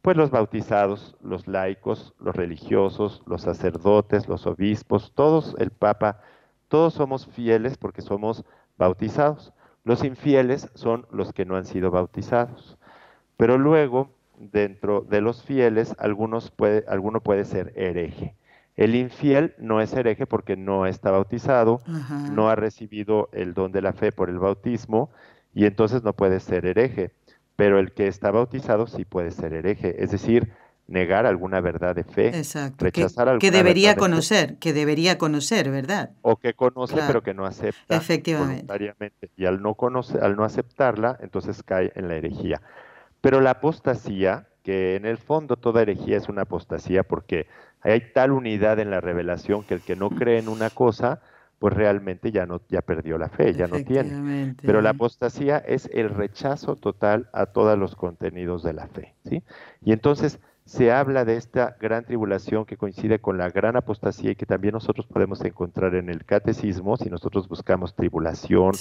Pues los bautizados, los laicos, los religiosos, los sacerdotes, los obispos, todos, el Papa, todos somos fieles porque somos bautizados. Los infieles son los que no han sido bautizados. Pero luego dentro de los fieles, algunos puede, alguno puede ser hereje. El infiel no es hereje porque no está bautizado, no ha recibido el don de la fe por el bautismo y entonces no puede ser hereje. Pero el que está bautizado sí puede ser hereje, es decir, negar alguna verdad de fe, rechazar que, que debería conocer, que debería conocer, ¿verdad? O que conoce pero que no acepta Efectivamente. voluntariamente y al no conocer, al no aceptarla, entonces cae en la herejía. Pero la apostasía, que en el fondo toda herejía es una apostasía porque hay tal unidad en la revelación que el que no cree en una cosa, pues realmente ya no ya perdió la fe, ya no tiene. Pero la apostasía es el rechazo total a todos los contenidos de la fe, ¿sí? Y entonces se habla de esta gran tribulación que coincide con la gran apostasía y que también nosotros podemos encontrar en el catecismo, si nosotros buscamos tribulación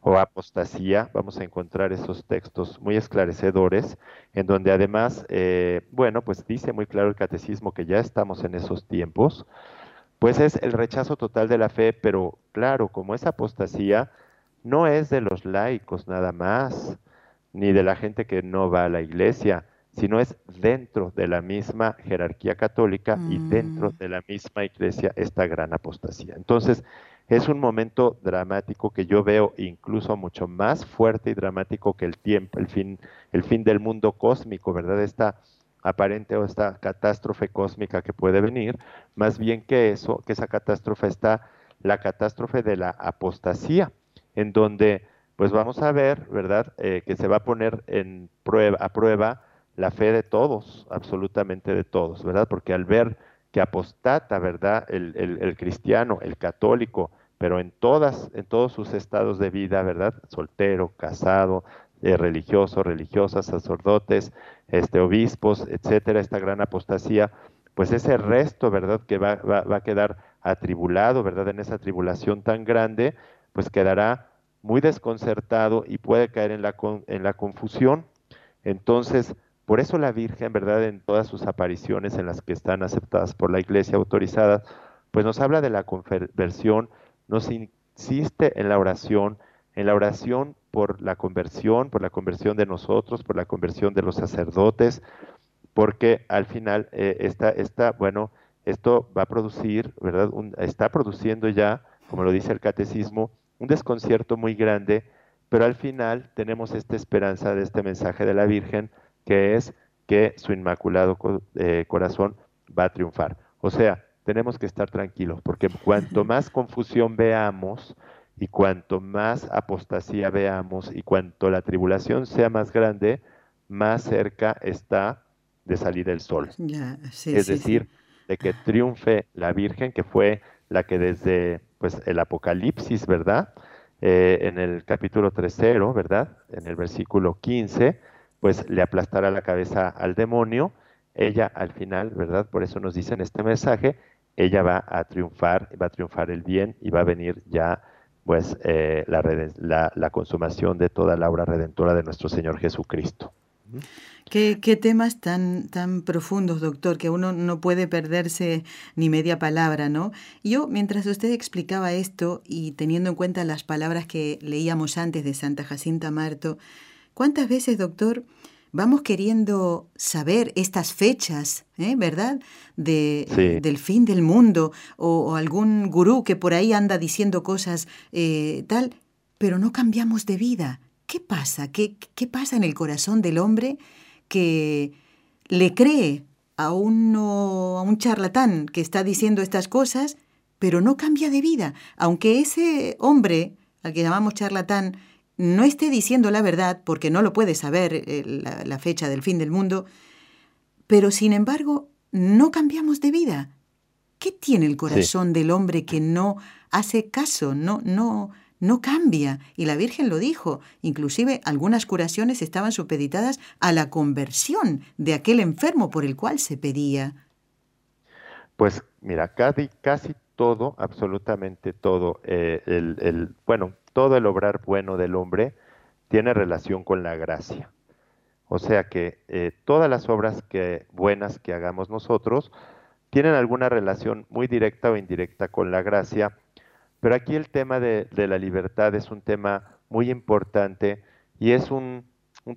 o apostasía, vamos a encontrar esos textos muy esclarecedores, en donde además, eh, bueno, pues dice muy claro el catecismo que ya estamos en esos tiempos, pues es el rechazo total de la fe, pero claro, como esa apostasía no es de los laicos nada más, ni de la gente que no va a la iglesia, sino es dentro de la misma jerarquía católica y dentro mm. de la misma iglesia esta gran apostasía. Entonces, es un momento dramático que yo veo incluso mucho más fuerte y dramático que el tiempo, el fin, el fin del mundo cósmico, ¿verdad? Esta aparente o esta catástrofe cósmica que puede venir, más bien que eso, que esa catástrofe está la catástrofe de la apostasía, en donde pues vamos a ver, ¿verdad?, eh, que se va a poner en prueba, a prueba la fe de todos, absolutamente de todos, ¿verdad? Porque al ver que apostata, ¿verdad?, el, el cristiano, el católico, pero en todas, en todos sus estados de vida, ¿verdad? Soltero, casado, eh, religiosos, religiosas, sacerdotes, este, obispos, etcétera, esta gran apostasía, pues ese resto, ¿verdad?, que va, va, a quedar atribulado, ¿verdad?, en esa tribulación tan grande, pues quedará muy desconcertado y puede caer en la, en la confusión. Entonces, por eso la Virgen, ¿verdad?, en todas sus apariciones en las que están aceptadas por la Iglesia autorizada, pues nos habla de la conversión, nos insiste en la oración, en la oración por la conversión, por la conversión de nosotros, por la conversión de los sacerdotes, porque al final eh, está, bueno, esto va a producir, ¿verdad? está produciendo ya, como lo dice el catecismo, un desconcierto muy grande, pero al final tenemos esta esperanza de este mensaje de la Virgen, que es que su inmaculado eh, corazón va a triunfar. O sea, tenemos que estar tranquilos, porque cuanto más confusión veamos y cuanto más apostasía veamos y cuanto la tribulación sea más grande, más cerca está de salir el sol. es decir, de que triunfe la Virgen, que fue la que desde pues, el Apocalipsis, ¿verdad? Eh, en el capítulo 3, ¿verdad? En el versículo 15, pues le aplastará la cabeza al demonio. Ella al final, ¿verdad? Por eso nos dice en este mensaje, ella va a triunfar, va a triunfar el bien y va a venir ya pues eh, la, la, consumación de toda la obra redentora de nuestro Señor Jesucristo. Qué, temas tan, tan profundos, doctor, que uno no puede perderse ni media palabra, ¿no? Yo, mientras usted explicaba esto y teniendo en cuenta las palabras que leíamos antes de Santa Jacinta Marto, ¿cuántas veces, doctor, vamos queriendo saber estas fechas, ¿eh? ¿verdad? De, Del fin del mundo o, algún gurú que por ahí anda diciendo cosas eh, tal, pero no cambiamos de vida. ¿Qué pasa? ¿Qué, ¿Qué pasa en el corazón del hombre que le cree a, uno, a un charlatán que está diciendo estas cosas, pero no cambia de vida? Aunque ese hombre, al que llamamos charlatán, no esté diciendo la verdad, porque no lo puede saber eh, la, fecha del fin del mundo, pero sin embargo no cambiamos de vida. ¿Qué tiene el corazón del hombre que no hace caso, no, no, no cambia. Y la Virgen lo dijo. Inclusive algunas curaciones estaban supeditadas a la conversión de aquel enfermo por el cual se pedía. Pues mira, casi, casi todo, absolutamente todo, eh, el, bueno, todo el obrar bueno del hombre tiene relación con la gracia. O sea que eh, todas las obras que, buenas que hagamos nosotros tienen alguna relación muy directa o indirecta con la gracia pero aquí el tema de, la libertad es un tema muy importante y es un,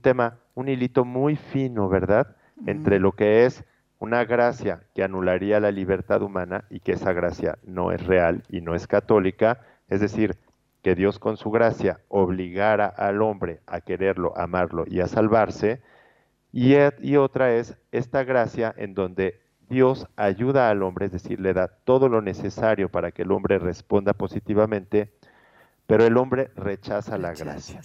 tema, un hilito muy fino, ¿verdad? Entre lo que es una gracia que anularía la libertad humana y que esa gracia no es real y no es católica, es decir, que Dios con su gracia obligara al hombre a quererlo, amarlo y a salvarse, y, y otra es esta gracia en donde Dios ayuda al hombre, es decir, le da todo lo necesario para que el hombre responda positivamente, pero el hombre rechaza, la gracia.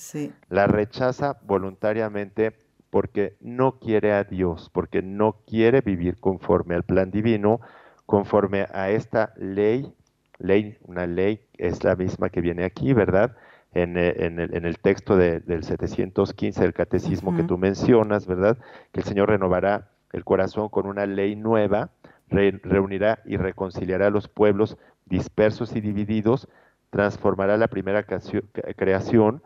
La rechaza voluntariamente porque no quiere a Dios, porque no quiere vivir conforme al plan divino, conforme a esta ley, ley, una ley es la misma que viene aquí, ¿verdad? En, eh, el, texto del 715 del catecismo que tú mencionas, ¿verdad? Que el Señor renovará el corazón con una ley nueva, reunirá y reconciliará a los pueblos dispersos y divididos, transformará la primera creación,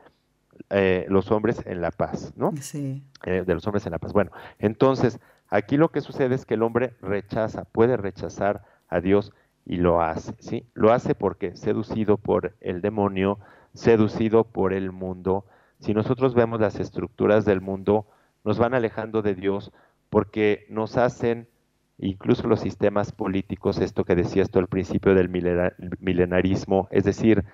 eh, los hombres en la paz, ¿no? Sí. Eh, de los hombres en la paz. Bueno, entonces, aquí lo que sucede es que el hombre rechaza, puede rechazar a Dios y lo hace, ¿sí? Lo hace porque seducido por el demonio, seducido por el mundo. Si nosotros vemos las estructuras del mundo, nos van alejando de Dios, porque nos hacen, incluso los sistemas políticos, esto que decías tú al principio del milenarismo, es decir,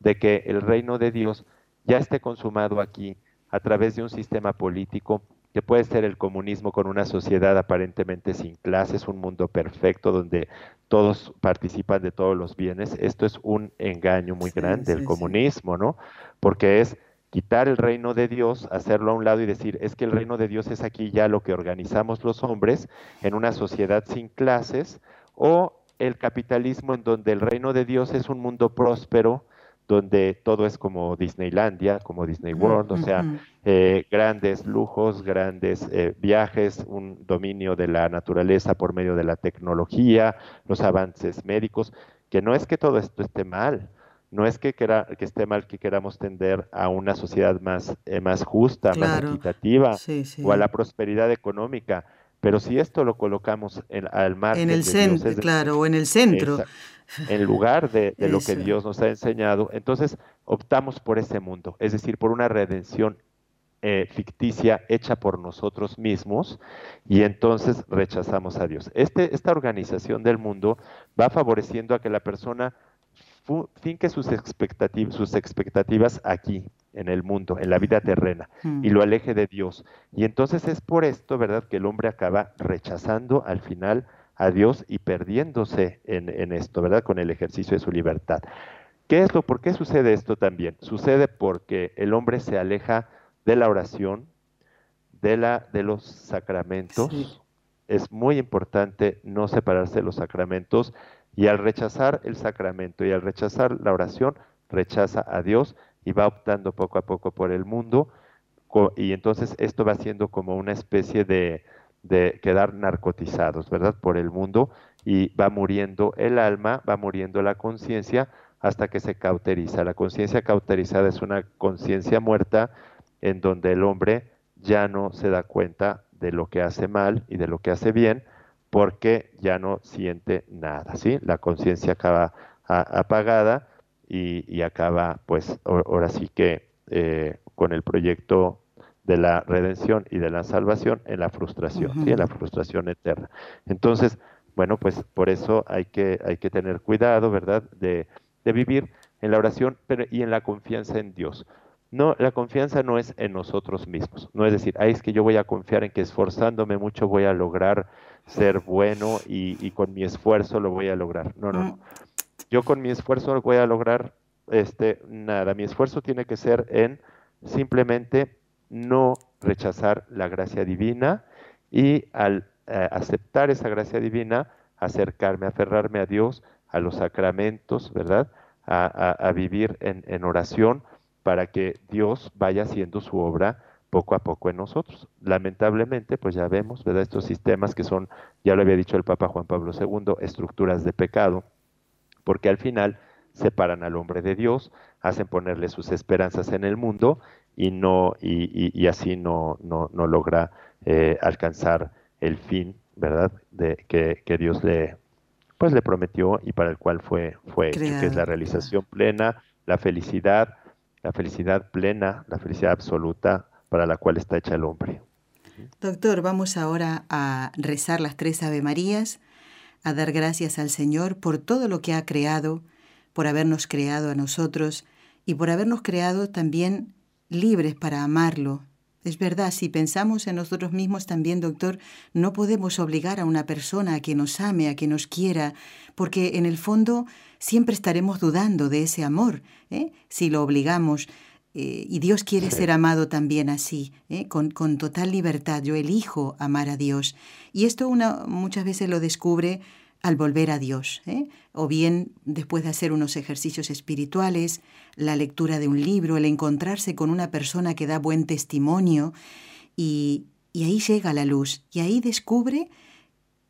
de que el reino de Dios ya esté consumado aquí a través de un sistema político que puede ser el comunismo con una sociedad aparentemente sin clases, un mundo perfecto donde todos participan de todos los bienes. Esto es un engaño muy grande, el comunismo, ¿no? Porque es quitar el reino de Dios, hacerlo a un lado y decir, es que el reino de Dios es aquí ya lo que organizamos los hombres en una sociedad sin clases, o el capitalismo en donde el reino de Dios es un mundo próspero, donde todo es como Disneylandia, como Disney World, o sea, eh, grandes lujos, grandes eh, viajes, un dominio de la naturaleza por medio de la tecnología, los avances médicos, que no es que todo esto esté mal, no es que, que esté mal que queramos tender a una sociedad más, eh, más justa, más equitativa o a la prosperidad económica, pero si esto lo colocamos en, al margen en el centro, claro, o en el centro, en lugar de, lo que Dios nos ha enseñado, entonces optamos por ese mundo, es decir, por una redención eh, ficticia hecha por nosotros mismos y entonces rechazamos a Dios. Este, esta organización del mundo va favoreciendo a que la persona finque sus expectativas, sus expectativas aquí, en el mundo, en la vida terrena, mm. y lo aleje de Dios. Y entonces es por esto, ¿verdad?, que el hombre acaba rechazando al final a Dios y perdiéndose en, esto, ¿verdad?, con el ejercicio de su libertad. ¿Qué es lo, por qué sucede esto también? Sucede porque el hombre se aleja de la oración, de, la, de los sacramentos. Es muy importante no separarse de los sacramentos y al rechazar el sacramento y al rechazar la oración, rechaza a Dios y va optando poco a poco por el mundo. Y entonces esto va siendo como una especie de, de quedar narcotizados, ¿verdad? Por el mundo y va muriendo el alma, va muriendo la conciencia hasta que se cauteriza. La conciencia cauterizada es una conciencia muerta en donde el hombre ya no se da cuenta de lo que hace mal y de lo que hace bien, porque ya no siente nada, ¿sí? La conciencia acaba apagada y, acaba, pues, ahora sí que eh, con el proyecto de la redención y de la salvación en la frustración, ¿sí? En la frustración eterna. Entonces, bueno, pues por eso hay que, hay que tener cuidado, ¿verdad? De, de vivir en la oración pero, y en la confianza en Dios. No, la confianza no es en nosotros mismos. No es decir, ay, es que yo voy a confiar en que esforzándome mucho voy a lograr ser bueno y, con mi esfuerzo lo voy a lograr. No, no, no. Mm. Yo con mi esfuerzo voy a lograr este, nada. Mi esfuerzo tiene que ser en simplemente no rechazar la gracia divina y al eh, aceptar esa gracia divina, acercarme, aferrarme a Dios, a los sacramentos, ¿verdad? A, vivir en, en oración para que Dios vaya haciendo su obra poco a poco en nosotros. Lamentablemente, pues ya vemos, ¿verdad? Estos sistemas que son, ya lo había dicho el Papa Juan Pablo II, estructuras de pecado, porque al final separan al hombre de Dios, hacen ponerle sus esperanzas en el mundo y no y, así no, no, no logra eh, alcanzar el fin, ¿verdad? De que, que, Dios le pues le prometió y para el cual fue fue hecho, que es la realización plena, la felicidad, la felicidad plena, la felicidad absoluta para la cual está hecha el hombre. Doctor, vamos ahora a rezar las tres Ave Marías, a dar gracias al Señor por todo lo que ha creado, por habernos creado a nosotros y por habernos creado también libres para amarlo. Es verdad, si pensamos en nosotros mismos también, doctor, no podemos obligar a una persona a que nos ame, a que nos quiera, porque en el fondo siempre estaremos dudando de ese amor. ¿eh? Si lo obligamos, eh, y Dios quiere ser amado también así, ¿eh? con, total libertad. Yo elijo amar a Dios. Y esto una, muchas veces lo descubre al volver a Dios, ¿eh? o bien después de hacer unos ejercicios espirituales, la lectura de un libro, el encontrarse con una persona que da buen testimonio, y, y ahí llega la luz, y ahí descubre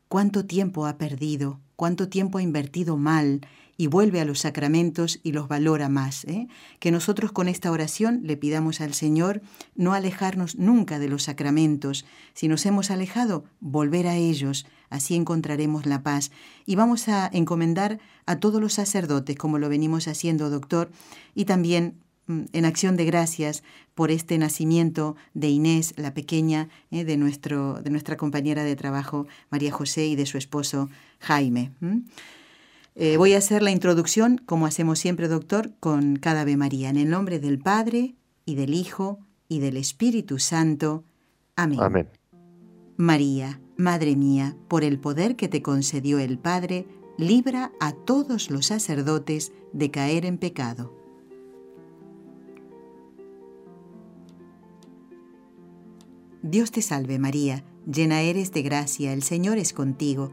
cuánto tiempo ha perdido, cuánto tiempo ha invertido mal, y vuelve a los sacramentos y los valora más. ¿eh? Que nosotros con esta oración le pidamos al Señor no alejarnos nunca de los sacramentos. Si nos hemos alejado, volver a ellos. Así encontraremos la paz. Y vamos a encomendar a todos los sacerdotes, como lo venimos haciendo, doctor, y también mm, en acción de gracias por este nacimiento de Inés, la pequeña, ¿eh? de, nuestro, de nuestra compañera de trabajo, María José, y de su esposo, Jaime. Eh, voy a hacer la introducción, como hacemos siempre, doctor, con cada Ave María, en el nombre del Padre, y del Hijo, y del Espíritu Santo. Amén. Amén. María, Madre mía, por el poder que te concedió el Padre, libra a todos los sacerdotes de caer en pecado. Dios te salve María, llena eres de gracia, el Señor es contigo,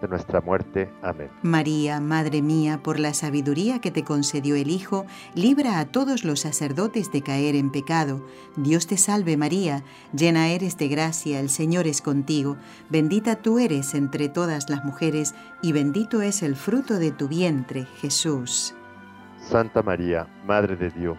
de nuestra muerte. Amén. María, Madre mía, por la sabiduría que te concedió el Hijo, libra a todos los sacerdotes de caer en pecado. Dios te salve María, llena eres de gracia, el Señor es contigo, bendita tú eres entre todas las mujeres, y bendito es el fruto de tu vientre, Jesús. Santa María, Madre de Dios,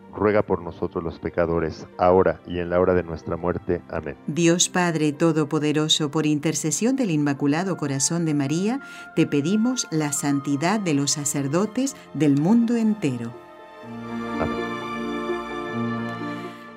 ruega por nosotros los pecadores, ahora y en la hora de nuestra muerte. Amén. Dios Padre Todopoderoso, por intercesión del Inmaculado Corazón de María, te pedimos la santidad de los sacerdotes del mundo entero. Amén.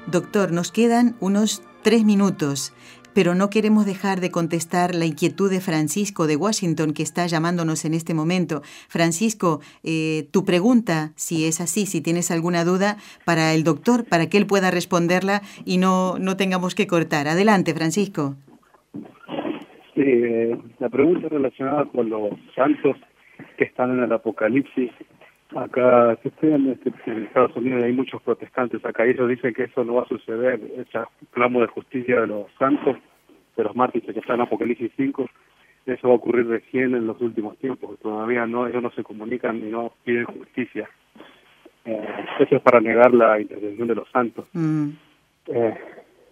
Doctor, nos quedan unos tres minutos pero no queremos dejar de contestar la inquietud de Francisco de Washington que está llamándonos en este momento. Francisco, eh, tu pregunta, si es así, si tienes alguna duda para el doctor, para que él pueda responderla y no, no tengamos que cortar. Adelante, Francisco. Sí, eh, la pregunta relacionada con los santos que están en el Apocalipsis. Acá, que estoy en, este, en Estados Unidos hay muchos protestantes acá y ellos dicen que eso no va a suceder, ese clamo de justicia de los santos, de los mártires que están en Apocalipsis 5, eso va a ocurrir recién en los últimos tiempos, todavía no, ellos no se comunican y no piden justicia. Eh, eso es para negar la intervención de los santos. Mm. Eh,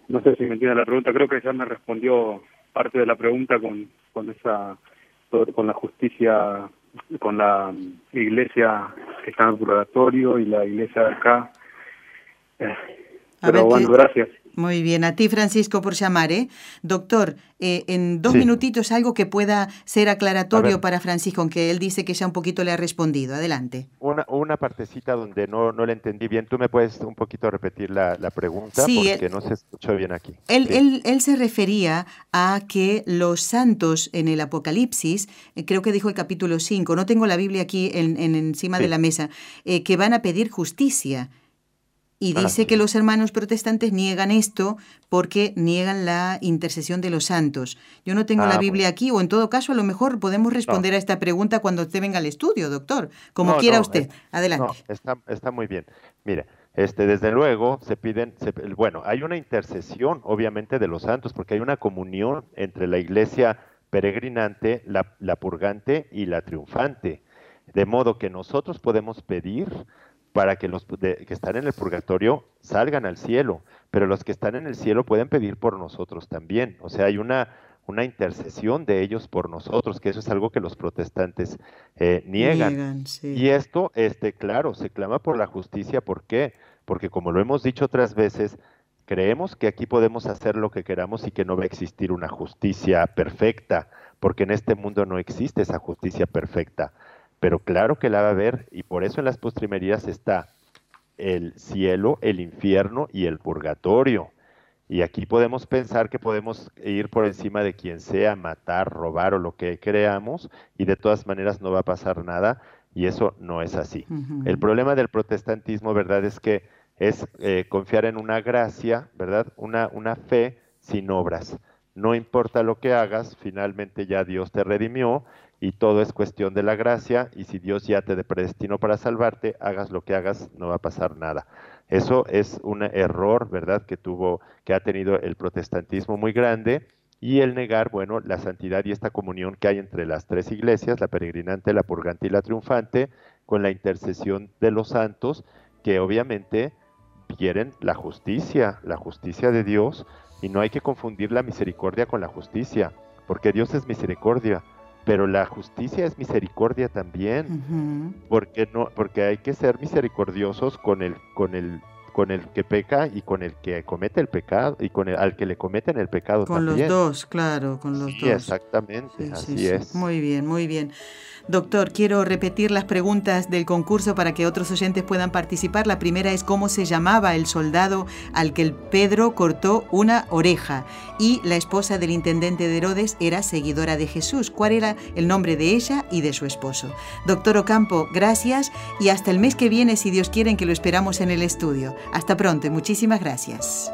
no sé si me entiende la pregunta, creo que ya me respondió parte de la pregunta con, con esa con la justicia, con la iglesia que está en el purgatorio y la iglesia de acá. Eh, ver pero bueno, gracias. Muy bien, a ti Francisco por llamar, ¿eh? Doctor, eh, en dos Sí. minutitos algo que pueda ser aclaratorio para Francisco, aunque él dice que ya un poquito le ha respondido. Adelante. Una, una partecita donde no, no le entendí bien. ¿Tú me puedes un poquito repetir la, la pregunta? Sí, Porque no se escuchó bien aquí. Él, Sí. él, él se refería a que los santos en el Apocalipsis, eh, creo que dijo el capítulo 5, no tengo la Biblia aquí en, en- encima de la mesa, eh, que van a pedir justicia. Y Ah, dice que los hermanos protestantes niegan esto porque niegan la intercesión de los santos. Yo no tengo Ah, la bueno. Biblia aquí, o en todo caso, a lo mejor podemos responder a esta pregunta cuando usted venga al estudio, doctor. Como No, quiera no, usted. Adelante. Está, está muy bien. Mire, este, desde luego se piden, se- bueno, hay una intercesión, obviamente, de los santos, porque hay una comunión entre la iglesia peregrinante, la, la purgante y la triunfante. De modo que nosotros podemos pedir para que los de- que están en el purgatorio salgan al cielo, pero los que están en el cielo pueden pedir por nosotros también. O sea, hay una, una intercesión de ellos por nosotros, que eso es algo que los protestantes eh, niegan. sí. Y esto, este, claro, se clama por la justicia. ¿Por qué? Porque como lo hemos dicho otras veces, creemos que aquí podemos hacer lo que queramos y que no va a existir una justicia perfecta, porque en este mundo no existe esa justicia perfecta. Pero claro que la va a haber y por eso en las postrimerías está el cielo, el infierno y el purgatorio. Y aquí podemos pensar que podemos ir por encima de quien sea, matar, robar o lo que creamos, y de todas maneras no va a pasar nada, y eso no es así. El problema del protestantismo, ¿verdad?, es que es eh, confiar en una gracia, ¿verdad?, una, una fe sin obras. No importa lo que hagas, finalmente ya Dios te redimió y todo es cuestión de la gracia y si Dios ya te predestinó para salvarte, hagas lo que hagas, no va a pasar nada. Eso es un error, ¿verdad?, que tuvo, que ha tenido el protestantismo muy grande y el negar, bueno, la santidad y esta comunión que hay entre las tres iglesias, la peregrinante, la purgante y la triunfante, con la intercesión de los santos, que obviamente quieren la justicia, la justicia de Dios, y no hay que confundir la misericordia con la justicia, porque Dios es misericordia, pero la justicia es misericordia también, porque no, porque hay que ser misericordiosos con el, con el con el que peca y con el que comete el pecado y con el al que le cometen el pecado con también. los dos, claro, con los sí, dos. Exactamente, así es. Muy bien, muy bien. Doctor, quiero repetir las preguntas del concurso para que otros oyentes puedan participar. La primera es cómo se llamaba el soldado al que el Pedro cortó una oreja y la esposa del intendente de Herodes era seguidora de Jesús. ¿Cuál era el nombre de ella y de su esposo? Doctor Ocampo, gracias y hasta el mes que viene, si Dios quiere, que lo esperamos en el estudio. Hasta pronto y muchísimas gracias.